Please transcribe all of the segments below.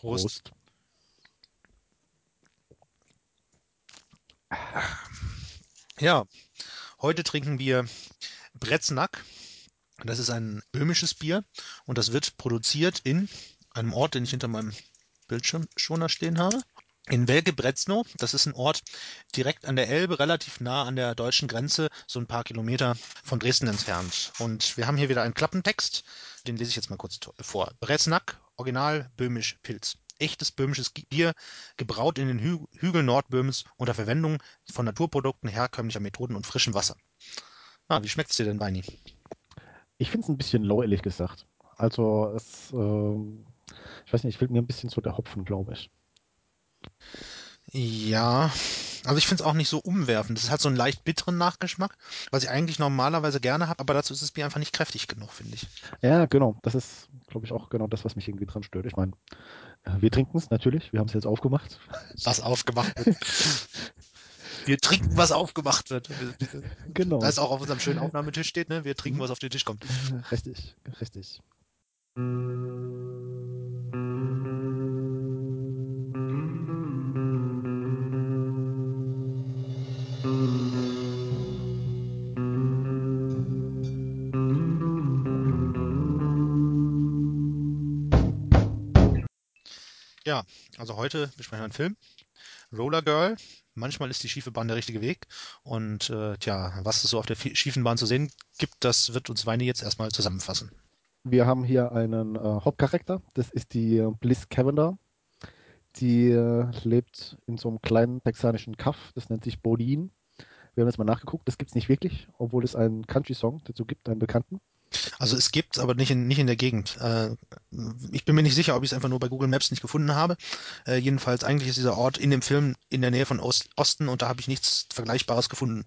Prost. Ja, heute trinken wir Bretznack. Das ist ein böhmisches Bier und das wird produziert in einem Ort, den ich hinter meinem Bildschirm schon da stehen habe. In Welge-Bretznow, das ist ein Ort direkt an der Elbe, relativ nah an der deutschen Grenze, so ein paar Kilometer von Dresden entfernt. Und wir haben hier wieder einen Klappentext, den lese ich jetzt mal kurz vor. Breznack, original böhmisch Pilz. Echtes böhmisches Bier, gebraut in den Hü Hügeln Nordböhmens unter Verwendung von Naturprodukten, herkömmlicher Methoden und frischem Wasser. Ah, wie schmeckt es dir denn, Weini? Ich finde es ein bisschen low, ehrlich gesagt. Also, es, äh, ich weiß nicht, fehlt mir ein bisschen so der Hopfen, glaube ich. Ja, also ich finde es auch nicht so umwerfend. Es hat so einen leicht bitteren Nachgeschmack, was ich eigentlich normalerweise gerne habe, aber dazu ist das Bier einfach nicht kräftig genug, finde ich. Ja, genau. Das ist, glaube ich, auch genau das, was mich irgendwie dran stört. Ich meine, äh, wir trinken es natürlich. Wir haben es jetzt aufgemacht. Was aufgemacht wird. wir trinken, was aufgemacht wird. Genau. Da ist auch auf unserem schönen Aufnahmetisch steht, ne? Wir trinken, was auf den Tisch kommt. Richtig, richtig. Ja, also heute besprechen wir einen Film. Roller Girl. Manchmal ist die schiefe Bahn der richtige Weg. Und äh, tja, was es so auf der schiefen Bahn zu sehen gibt, das wird uns Weine jetzt erstmal zusammenfassen. Wir haben hier einen äh, Hauptcharakter. Das ist die äh, Bliss Cavender. Die äh, lebt in so einem kleinen texanischen Kaff. Das nennt sich Bodine. Wir haben jetzt mal nachgeguckt. Das gibt es nicht wirklich, obwohl es einen Country-Song dazu gibt, einen bekannten. Also es gibt aber nicht in, nicht in der Gegend. Äh, ich bin mir nicht sicher, ob ich es einfach nur bei Google Maps nicht gefunden habe. Äh, jedenfalls, eigentlich ist dieser Ort in dem Film in der Nähe von Ost Osten und da habe ich nichts Vergleichbares gefunden.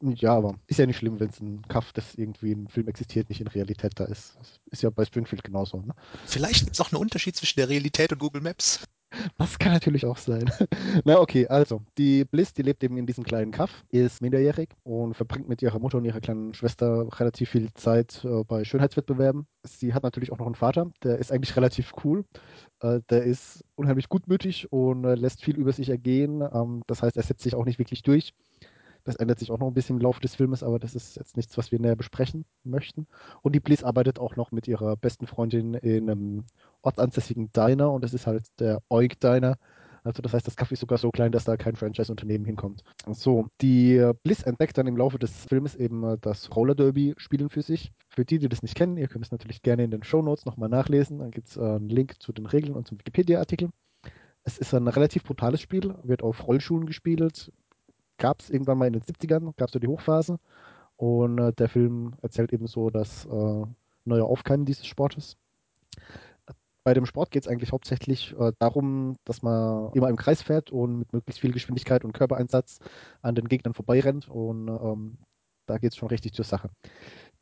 Ja, aber ist ja nicht schlimm, wenn es ein Kaff, das irgendwie im Film existiert, nicht in Realität da ist. Ist ja bei Springfield genauso. Ne? Vielleicht gibt es auch einen Unterschied zwischen der Realität und Google Maps. Das kann natürlich auch sein. Na okay, also die Bliss, die lebt eben in diesem kleinen Kaff, ist minderjährig und verbringt mit ihrer Mutter und ihrer kleinen Schwester relativ viel Zeit äh, bei Schönheitswettbewerben. Sie hat natürlich auch noch einen Vater, der ist eigentlich relativ cool. Äh, der ist unheimlich gutmütig und äh, lässt viel über sich ergehen. Ähm, das heißt, er setzt sich auch nicht wirklich durch. Das ändert sich auch noch ein bisschen im Laufe des Filmes, aber das ist jetzt nichts, was wir näher besprechen möchten. Und die Bliss arbeitet auch noch mit ihrer besten Freundin in einem ortsansässigen Diner und das ist halt der Oig Diner. Also das heißt, das Kaffee ist sogar so klein, dass da kein Franchise-Unternehmen hinkommt. So, die Bliss entdeckt dann im Laufe des Filmes eben äh, das Roller Derby spielen für sich. Für die, die das nicht kennen, ihr könnt es natürlich gerne in den Show Notes nochmal nachlesen. Dann gibt es äh, einen Link zu den Regeln und zum Wikipedia-Artikel. Es ist ein relativ brutales Spiel, wird auf Rollschuhen gespielt, gab es irgendwann mal in den 70ern, gab es so die Hochphase. Und äh, der Film erzählt eben so das äh, neue Aufkeimen dieses Sportes. Bei dem Sport geht es eigentlich hauptsächlich äh, darum, dass man immer im Kreis fährt und mit möglichst viel Geschwindigkeit und Körpereinsatz an den Gegnern vorbeirennt. Und ähm, da geht es schon richtig zur Sache.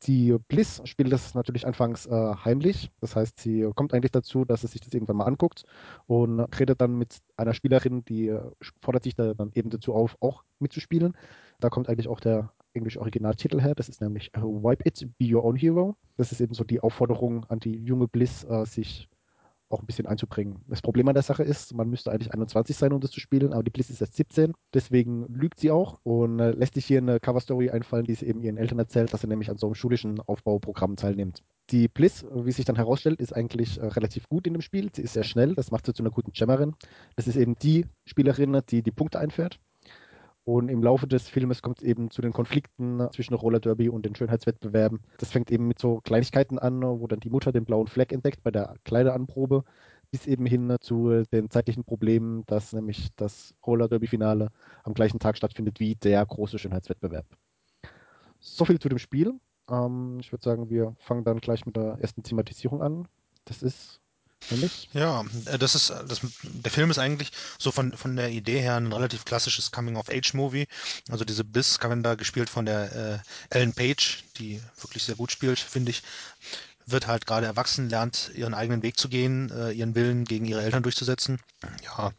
Die Bliss spielt das natürlich anfangs äh, heimlich. Das heißt, sie kommt eigentlich dazu, dass sie sich das irgendwann mal anguckt und redet dann mit einer Spielerin, die äh, fordert sich da dann eben dazu auf, auch mitzuspielen. Da kommt eigentlich auch der englische Originaltitel her. Das ist nämlich äh, Wipe It, Be Your Own Hero. Das ist eben so die Aufforderung an die junge Bliss, äh, sich auch ein bisschen einzubringen. Das Problem an der Sache ist, man müsste eigentlich 21 sein, um das zu spielen, aber die Bliss ist erst 17. Deswegen lügt sie auch und äh, lässt sich hier eine Coverstory einfallen, die sie eben ihren Eltern erzählt, dass sie nämlich an so einem schulischen Aufbauprogramm teilnimmt. Die Bliss, wie sich dann herausstellt, ist eigentlich äh, relativ gut in dem Spiel. Sie ist sehr schnell, das macht sie zu einer guten Jammerin. Das ist eben die Spielerin, die die Punkte einfährt. Und im Laufe des Filmes kommt es eben zu den Konflikten zwischen Roller Derby und den Schönheitswettbewerben. Das fängt eben mit so Kleinigkeiten an, wo dann die Mutter den blauen Fleck entdeckt bei der Kleideranprobe, bis eben hin zu den zeitlichen Problemen, dass nämlich das Roller Derby Finale am gleichen Tag stattfindet wie der große Schönheitswettbewerb. So viel zu dem Spiel. Ähm, ich würde sagen, wir fangen dann gleich mit der ersten Thematisierung an. Das ist Nämlich? Ja, äh, das ist das, der Film ist eigentlich so von von der Idee her ein relativ klassisches Coming-of-Age-Movie. Also diese Biss Cavender gespielt von der äh, Ellen Page, die wirklich sehr gut spielt, finde ich, wird halt gerade erwachsen, lernt ihren eigenen Weg zu gehen, äh, ihren Willen gegen ihre Eltern durchzusetzen. Ja,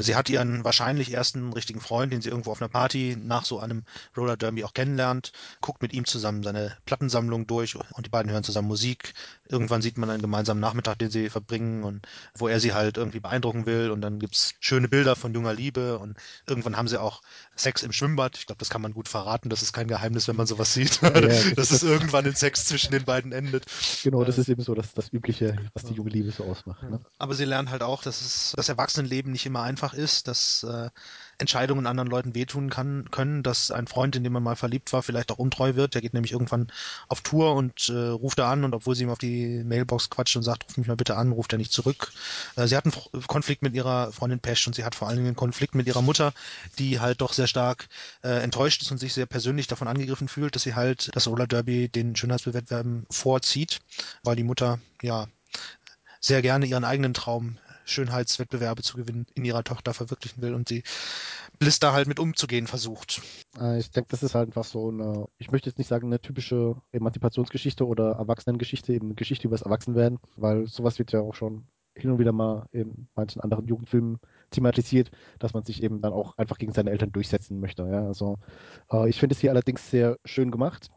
sie hat ihren wahrscheinlich ersten richtigen Freund, den sie irgendwo auf einer Party nach so einem Roller Derby auch kennenlernt, guckt mit ihm zusammen seine Plattensammlung durch und die beiden hören zusammen Musik, irgendwann sieht man einen gemeinsamen Nachmittag, den sie verbringen und wo er sie halt irgendwie beeindrucken will und dann gibt's schöne Bilder von junger Liebe und irgendwann haben sie auch Sex im Schwimmbad. Ich glaube, das kann man gut verraten. Das ist kein Geheimnis, wenn man sowas sieht. Ja, ja, das dass es irgendwann in Sex zwischen den beiden endet. Genau, das Äh, ist eben so das, das Übliche, was die junge Liebe so ausmacht. Ne? Aber sie lernen halt auch, dass es das Erwachsenenleben nicht immer einfach ist, dass äh, Entscheidungen anderen Leuten wehtun kann, können, dass ein Freund, in den man mal verliebt war, vielleicht auch untreu wird. Der geht nämlich irgendwann auf Tour und äh, ruft da an und obwohl sie ihm auf die Mailbox quatscht und sagt, ruf mich mal bitte an, ruft er nicht zurück. Äh, sie hat einen Konflikt mit ihrer Freundin Pesch und sie hat vor allen Dingen einen Konflikt mit ihrer Mutter, die halt doch sehr stark äh, enttäuscht ist und sich sehr persönlich davon angegriffen fühlt, dass sie halt das Roller Derby den Schönheitsbewettbewerben vorzieht, weil die Mutter ja sehr gerne ihren eigenen Traum, Schönheitswettbewerbe zu gewinnen, in ihrer Tochter verwirklichen will und sie Bliss da halt mit umzugehen versucht. Äh, Ich denke, das ist halt einfach so eine, ich möchte jetzt nicht sagen, eine typische Emanzipationsgeschichte oder Erwachsenengeschichte, eben eine Geschichte über das Erwachsenwerden, weil sowas wird ja auch schon hin und wieder mal in manchen anderen Jugendfilmen thematisiert, dass man sich eben dann auch einfach gegen seine Eltern durchsetzen möchte. Ja? Also äh, ich finde es hier allerdings sehr schön gemacht,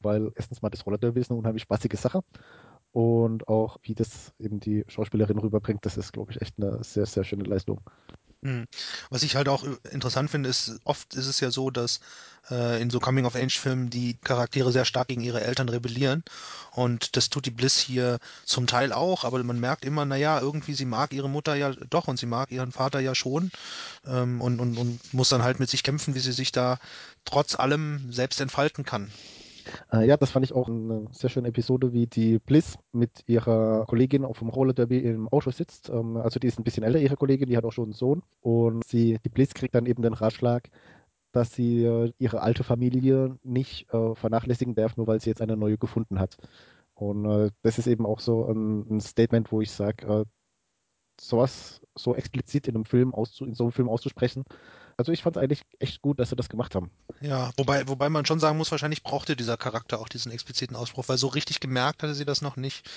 weil erstens mal das Rollerderby ist eine unheimlich spaßige Sache und auch wie das eben die Schauspielerin rüberbringt, das ist, glaube ich, echt eine sehr, sehr schöne Leistung. Hm. Was ich halt auch interessant finde, ist, oft ist es ja so, dass äh, in so Coming-of-Age-Filmen die Charaktere sehr stark gegen ihre Eltern rebellieren. Und das tut die Bliss hier zum Teil auch, aber man merkt immer, naja, irgendwie sie mag ihre Mutter ja doch und sie mag ihren Vater ja schon ähm, und, und, und muss dann halt mit sich kämpfen, wie sie sich da trotz allem selbst entfalten kann. Äh, ja, das fand ich auch eine sehr schöne Episode, wie die Bliss mit ihrer Kollegin auf dem Roller Derby im Auto sitzt. Ähm, also die ist ein bisschen älter, ihre Kollegin, die hat auch schon einen Sohn. Und sie, die Bliss kriegt dann eben den Ratschlag, dass sie äh, ihre alte Familie nicht äh, vernachlässigen darf, nur weil sie jetzt eine neue gefunden hat. Und äh, das ist eben auch so ein, ein Statement, wo ich sage, äh, sowas so explizit in einem Film auszu in so einem Film auszusprechen. Also ich fand es eigentlich echt gut, dass sie das gemacht haben. Ja, wobei, wobei man schon sagen muss, wahrscheinlich brauchte dieser Charakter auch diesen expliziten Ausspruch, weil so richtig gemerkt hatte sie das noch nicht.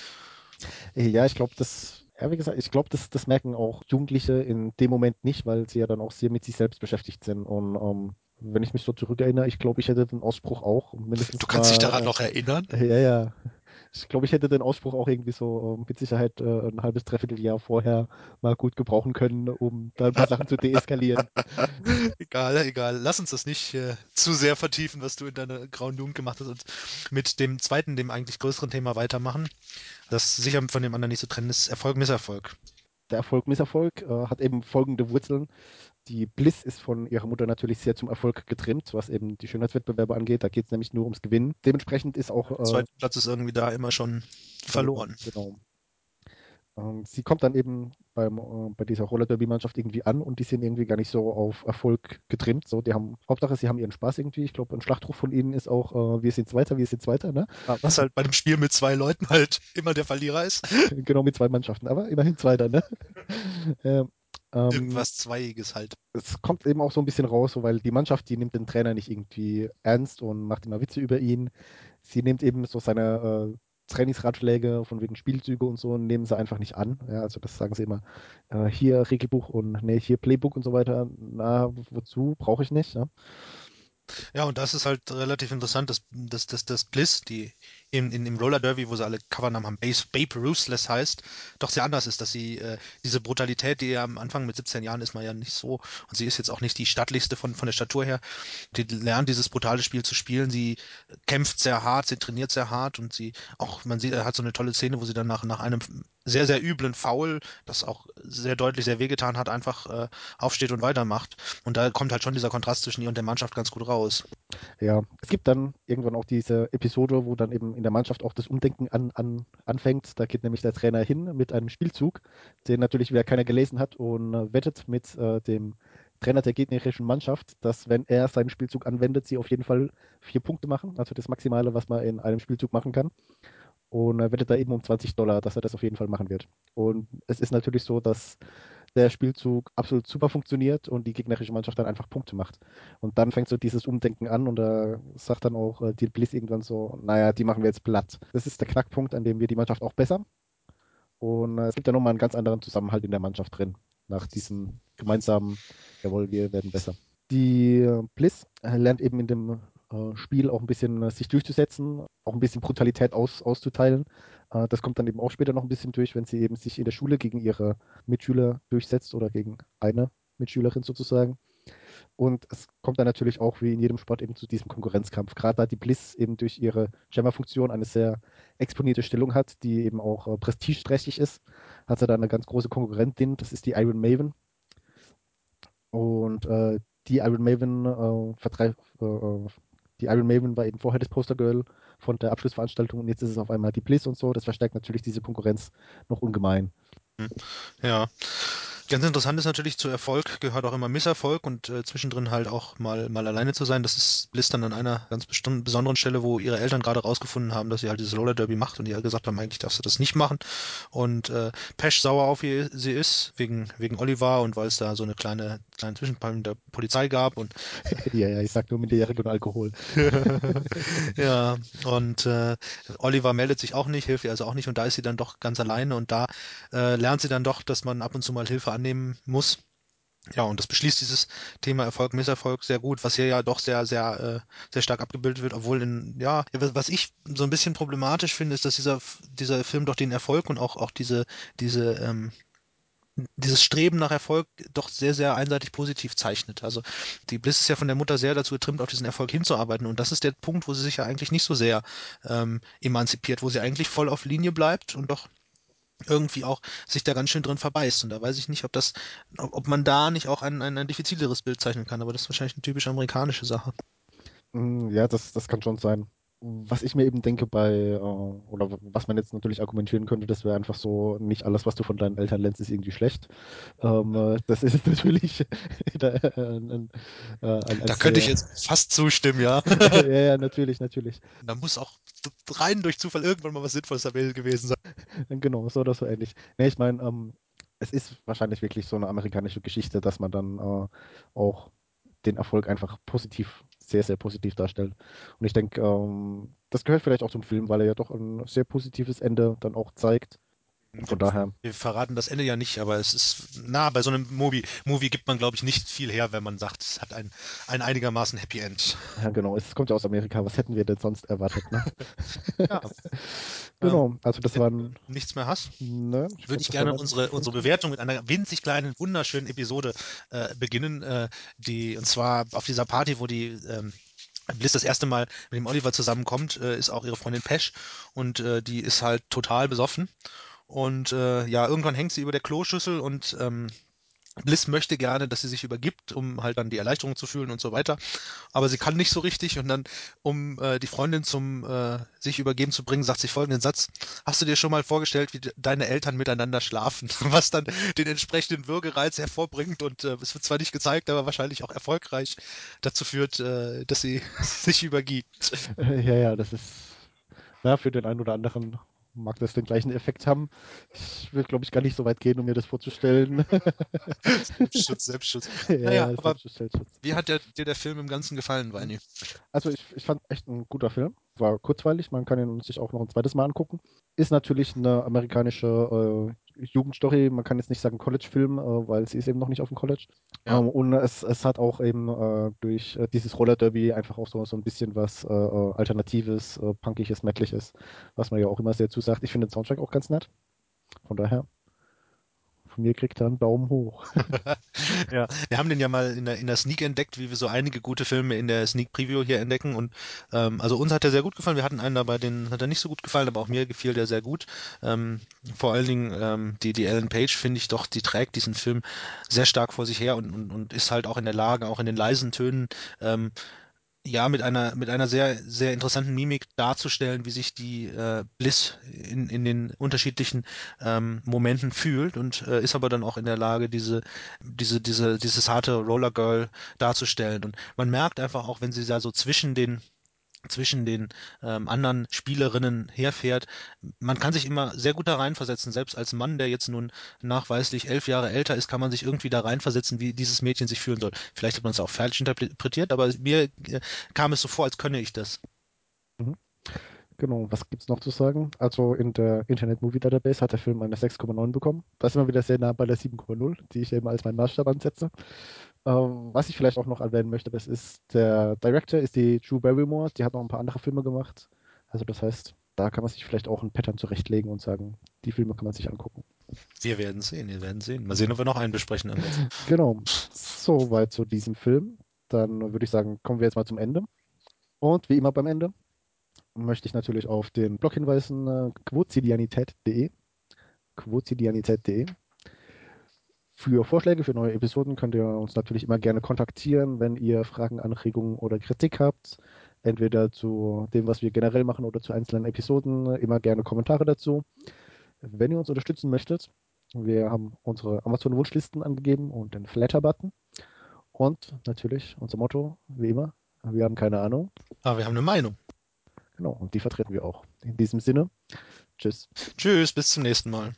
Äh, Ja, ich glaube, das, ja, wie gesagt, ich glaube, das, das merken auch Jugendliche in dem Moment nicht, weil sie ja dann auch sehr mit sich selbst beschäftigt sind. Und ähm, wenn ich mich so zurückerinnere, ich glaube, ich hätte den Ausspruch auch Du kannst dich mal, daran noch erinnern? äh, Ja, ja. Ich glaube, ich hätte den Ausspruch auch irgendwie so ähm, mit Sicherheit äh, ein halbes, dreiviertel Jahr vorher mal gut gebrauchen können, um da ein paar Sachen zu deeskalieren. Egal, egal. Lass uns das nicht äh, zu sehr vertiefen, was du in deiner grauen Jugend gemacht hast und mit dem zweiten, dem eigentlich größeren Thema weitermachen. Das sicher von dem anderen nicht zu trennen ist Erfolg, Misserfolg. Der Erfolg, Misserfolg äh, hat eben folgende Wurzeln. Die Bliss ist von ihrer Mutter natürlich sehr zum Erfolg getrimmt, was eben die Schönheitswettbewerbe angeht. Da geht es nämlich nur ums Gewinnen. Dementsprechend ist auch Der äh, zweite Platz ist irgendwie da immer schon verloren. Genau. Ähm, sie kommt dann eben beim, äh, bei dieser Roller-Derby-Mannschaft irgendwie an und die sind irgendwie gar nicht so auf Erfolg getrimmt. So, die haben, Hauptsache, sie haben ihren Spaß irgendwie. Ich glaube, ein Schlachtruf von ihnen ist auch, äh, wir sind Zweiter, wir sind Zweiter, ne? Was halt bei einem Spiel mit zwei Leuten halt immer der Verlierer ist. genau mit zwei Mannschaften, aber immerhin Zweiter, ne? ähm, ähm, Irgendwas Zweiiges halt. es kommt eben auch so ein bisschen raus, weil die Mannschaft, die nimmt den Trainer nicht irgendwie ernst und macht immer Witze über ihn. Sie nimmt eben so seine äh, Trainingsratschläge von wegen Spielzüge und so, nehmen sie einfach nicht an. Ja, also das sagen sie immer, äh, hier Regelbuch und nee, hier Playbook und so weiter. Na, wozu? Brauche ich nicht. Ja? Ja, und das ist halt relativ interessant, dass, dass, dass, dass Bliss, die in, in, im Roller Derby, wo sie alle Covernamen haben, Babe, Babe Ruthless heißt, doch sehr anders ist, dass sie äh, diese Brutalität, die ja am Anfang mit 17 Jahren ist man ja nicht so, und sie ist jetzt auch nicht die stattlichste von, von der Statur her, die lernt dieses brutale Spiel zu spielen, sie kämpft sehr hart, sie trainiert sehr hart und sie auch, man sieht, er hat so eine tolle Szene, wo sie dann nach, nach einem sehr, sehr üblen Foul, das auch sehr deutlich sehr wehgetan hat, einfach äh, aufsteht und weitermacht. Und da kommt halt schon dieser Kontrast zwischen ihr und der Mannschaft ganz gut raus. Ja, es gibt dann irgendwann auch diese Episode, wo dann eben in der Mannschaft auch das Umdenken an, an, anfängt. Da geht nämlich der Trainer hin mit einem Spielzug, den natürlich wieder keiner gelesen hat und äh, wettet mit äh, dem Trainer der gegnerischen Mannschaft, dass wenn er seinen Spielzug anwendet, sie auf jeden Fall vier Punkte machen, also das Maximale, was man in einem Spielzug machen kann. Und er wettet da eben um 20 Dollar, dass er das auf jeden Fall machen wird. Und es ist natürlich so, dass der Spielzug absolut super funktioniert und die gegnerische Mannschaft dann einfach Punkte macht. Und dann fängt so dieses Umdenken an und da sagt dann auch äh, die Bliss irgendwann so, naja, die machen wir jetzt platt. Das ist der Knackpunkt, an dem wir die Mannschaft auch besser. Und äh, es gibt ja nochmal einen ganz anderen Zusammenhalt in der Mannschaft drin, nach diesem gemeinsamen, jawohl, wir werden besser. Die äh, Bliss äh, lernt eben in dem Spiel auch ein bisschen äh, sich durchzusetzen, auch ein bisschen Brutalität aus, auszuteilen. Äh, das kommt dann eben auch später noch ein bisschen durch, wenn sie eben sich in der Schule gegen ihre Mitschüler durchsetzt oder gegen eine Mitschülerin sozusagen. Und es kommt dann natürlich auch wie in jedem Sport eben zu diesem Konkurrenzkampf. Gerade da die Bliss eben durch ihre Jammer-Funktion eine sehr exponierte Stellung hat, die eben auch äh, prestigeträchtig ist, hat sie da eine ganz große Konkurrentin, das ist die Iron Maven. Und äh, die Iron Maven äh, äh, die Iron Maven war eben vorher das Postergirl von der Abschlussveranstaltung und jetzt ist es auf einmal die Bliss und so. Das verstärkt natürlich diese Konkurrenz noch ungemein. Ja. Ganz interessant ist natürlich, zu Erfolg gehört auch immer Misserfolg und äh, zwischendrin halt auch mal, mal alleine zu sein. Das ist Bliss dann an einer ganz besonderen Stelle, wo ihre Eltern gerade rausgefunden haben, dass sie halt dieses Roller Derby macht und die halt gesagt haben, eigentlich darfst du das nicht machen. Und äh, Pesch sauer auf ihr, sie ist, wegen, wegen Oliver und weil es da so eine kleine, kleine Zwischenfall mit der Polizei gab und Ja, ja, ich sag nur mit der und Alkohol. ja, und äh, Oliver meldet sich auch nicht, hilft ihr also auch nicht und da ist sie dann doch ganz alleine und da äh, lernt sie dann doch, dass man ab und zu mal Hilfe annehmen muss. Ja, und das beschließt dieses Thema Erfolg, Misserfolg sehr gut, was hier ja doch sehr, sehr, äh, sehr stark abgebildet wird, obwohl in, ja, was ich so ein bisschen problematisch finde, ist, dass dieser, dieser Film doch den Erfolg und auch, auch diese, diese, ähm, dieses Streben nach Erfolg doch sehr, sehr einseitig positiv zeichnet. Also die Bliss ist ja von der Mutter sehr dazu getrimmt, auf diesen Erfolg hinzuarbeiten. Und das ist der Punkt, wo sie sich ja eigentlich nicht so sehr ähm, emanzipiert, wo sie eigentlich voll auf Linie bleibt und doch irgendwie auch sich da ganz schön drin verbeißt. Und da weiß ich nicht, ob das, ob man da nicht auch ein, ein, ein diffizileres Bild zeichnen kann, aber das ist wahrscheinlich eine typisch amerikanische Sache. Mm, ja, das, das kann schon sein. Was ich mir eben denke bei, äh, oder was man jetzt natürlich argumentieren könnte, das wäre einfach so, nicht alles, was du von deinen Eltern lernst, ist irgendwie schlecht. Ähm, äh, das ist natürlich da, äh, ein, äh, ein, da könnte ich jetzt fast zustimmen, ja. ja, ja, natürlich, natürlich. Da muss auch rein durch Zufall irgendwann mal was Sinnvolles gewesen sein. Genau, so oder so ähnlich. Nee, ich meine, ähm, es ist wahrscheinlich wirklich so eine amerikanische Geschichte, dass man dann äh, auch den Erfolg einfach positiv, sehr, sehr positiv darstellt. Und ich denke, ähm, das gehört vielleicht auch zum Film, weil er ja doch ein sehr positives Ende dann auch zeigt. Von daher. Wir verraten das Ende ja nicht, aber es ist, na, bei so einem Movie, Movie gibt man, glaube ich, nicht viel her, wenn man sagt, es hat ein, ein einigermaßen Happy End. Ja, genau. Es kommt ja aus Amerika. Was hätten wir denn sonst erwartet, ne? ja. genau. Also, das waren. Nichts mehr hast? Ne, ich Würde ich gerne unsere, unsere Bewertung mit einer winzig kleinen, wunderschönen Episode äh, beginnen, äh, die, und zwar auf dieser Party, wo die, ähm, Bliss das erste Mal mit dem Oliver zusammenkommt, äh, ist auch ihre Freundin Pesch und äh, die ist halt total besoffen und äh, ja, irgendwann hängt sie über der Kloschüssel und ähm, Bliss möchte gerne, dass sie sich übergibt, um halt dann die Erleichterung zu fühlen und so weiter. Aber sie kann nicht so richtig und dann, um äh, die Freundin zum äh, sich übergeben zu bringen, sagt sie folgenden Satz. Hast du dir schon mal vorgestellt, wie deine Eltern miteinander schlafen? Was dann den entsprechenden Würgereiz hervorbringt und äh, es wird zwar nicht gezeigt, aber wahrscheinlich auch erfolgreich dazu führt, äh, dass sie sich übergibt. Ja, ja, das ist ja, für den einen oder anderen mag das den gleichen Effekt haben. Ich will, glaube ich, gar nicht so weit gehen, um mir das vorzustellen. Selbstschutz, Selbstschutz. Ja, naja, aber wie hat der, dir der Film im Ganzen gefallen, Weini? Also ich, ich fand echt ein guter Film. War kurzweilig, man kann ihn sich auch noch ein zweites Mal angucken. Ist natürlich eine amerikanische äh, Jugendstory, man kann jetzt nicht sagen College-Film, äh, weil sie ist eben noch nicht auf dem College. Ja. Ähm, und es, es hat auch eben äh, durch äh, dieses Roller-Derby einfach auch so, so ein bisschen was äh, äh, Alternatives, Punkiges, Metliches, was man ja auch immer sehr zusagt. Ich finde den Soundtrack auch ganz nett. Von daher von mir kriegt er einen Daumen hoch. ja, wir haben den ja mal in der, in der Sneak entdeckt, wie wir so einige gute Filme in der Sneak Preview hier entdecken. Und ähm, also uns hat er sehr gut gefallen. Wir hatten einen dabei, den hat er nicht so gut gefallen, aber auch mir gefiel der sehr gut. Ähm, vor allen Dingen ähm, die, die Ellen Page, finde ich doch, die trägt diesen Film sehr stark vor sich her und, und, und ist halt auch in der Lage, auch in den leisen Tönen ähm, ja, mit einer, mit einer sehr, sehr interessanten Mimik darzustellen, wie sich die äh, Bliss in, in den unterschiedlichen ähm, Momenten fühlt und äh, ist aber dann auch in der Lage, diese, diese, diese, dieses harte Roller Girl darzustellen. Und man merkt einfach auch, wenn sie da so zwischen den zwischen den ähm, anderen Spielerinnen herfährt. Man kann sich immer sehr gut da reinversetzen. Selbst als Mann, der jetzt nun nachweislich elf Jahre älter ist, kann man sich irgendwie da reinversetzen, wie dieses Mädchen sich fühlen soll. Vielleicht hat man es auch falsch interpretiert, aber mir äh, kam es so vor, als könne ich das. Mhm. Genau, was gibt's noch zu sagen? Also in der Internet Movie Database hat der Film eine 6,9 bekommen. Das ist immer wieder sehr nah bei der 7,0, die ich eben als meinen Maßstab ansetze. Ähm, was ich vielleicht auch noch erwähnen möchte, das ist, der Director ist die Drew Barrymore, die hat noch ein paar andere Filme gemacht. Also das heißt, da kann man sich vielleicht auch ein Pattern zurechtlegen und sagen, die Filme kann man sich angucken. Wir werden sehen, wir werden sehen. Mal sehen, ob wir noch einen besprechen. Genau, soweit zu diesem Film. Dann würde ich sagen, kommen wir jetzt mal zum Ende. Und wie immer beim Ende möchte ich natürlich auf den Blog hinweisen, äh, quotidianität.de. Quotidianität.de. Für Vorschläge für neue Episoden könnt ihr uns natürlich immer gerne kontaktieren, wenn ihr Fragen, Anregungen oder Kritik habt. Entweder zu dem, was wir generell machen oder zu einzelnen Episoden. Immer gerne Kommentare dazu. Wenn ihr uns unterstützen möchtet, wir haben unsere Amazon-Wunschlisten angegeben und den Flatter-Button. Und natürlich unser Motto, wie immer, wir haben keine Ahnung. Aber wir haben eine Meinung. Genau, und die vertreten wir auch. In diesem Sinne, tschüss. Tschüss, bis zum nächsten Mal.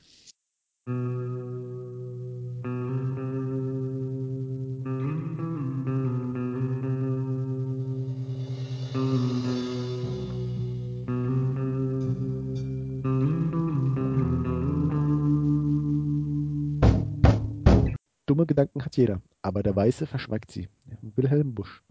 Dumme Gedanken hat jeder, aber der Weiße verschweigt sie. Wilhelm Busch.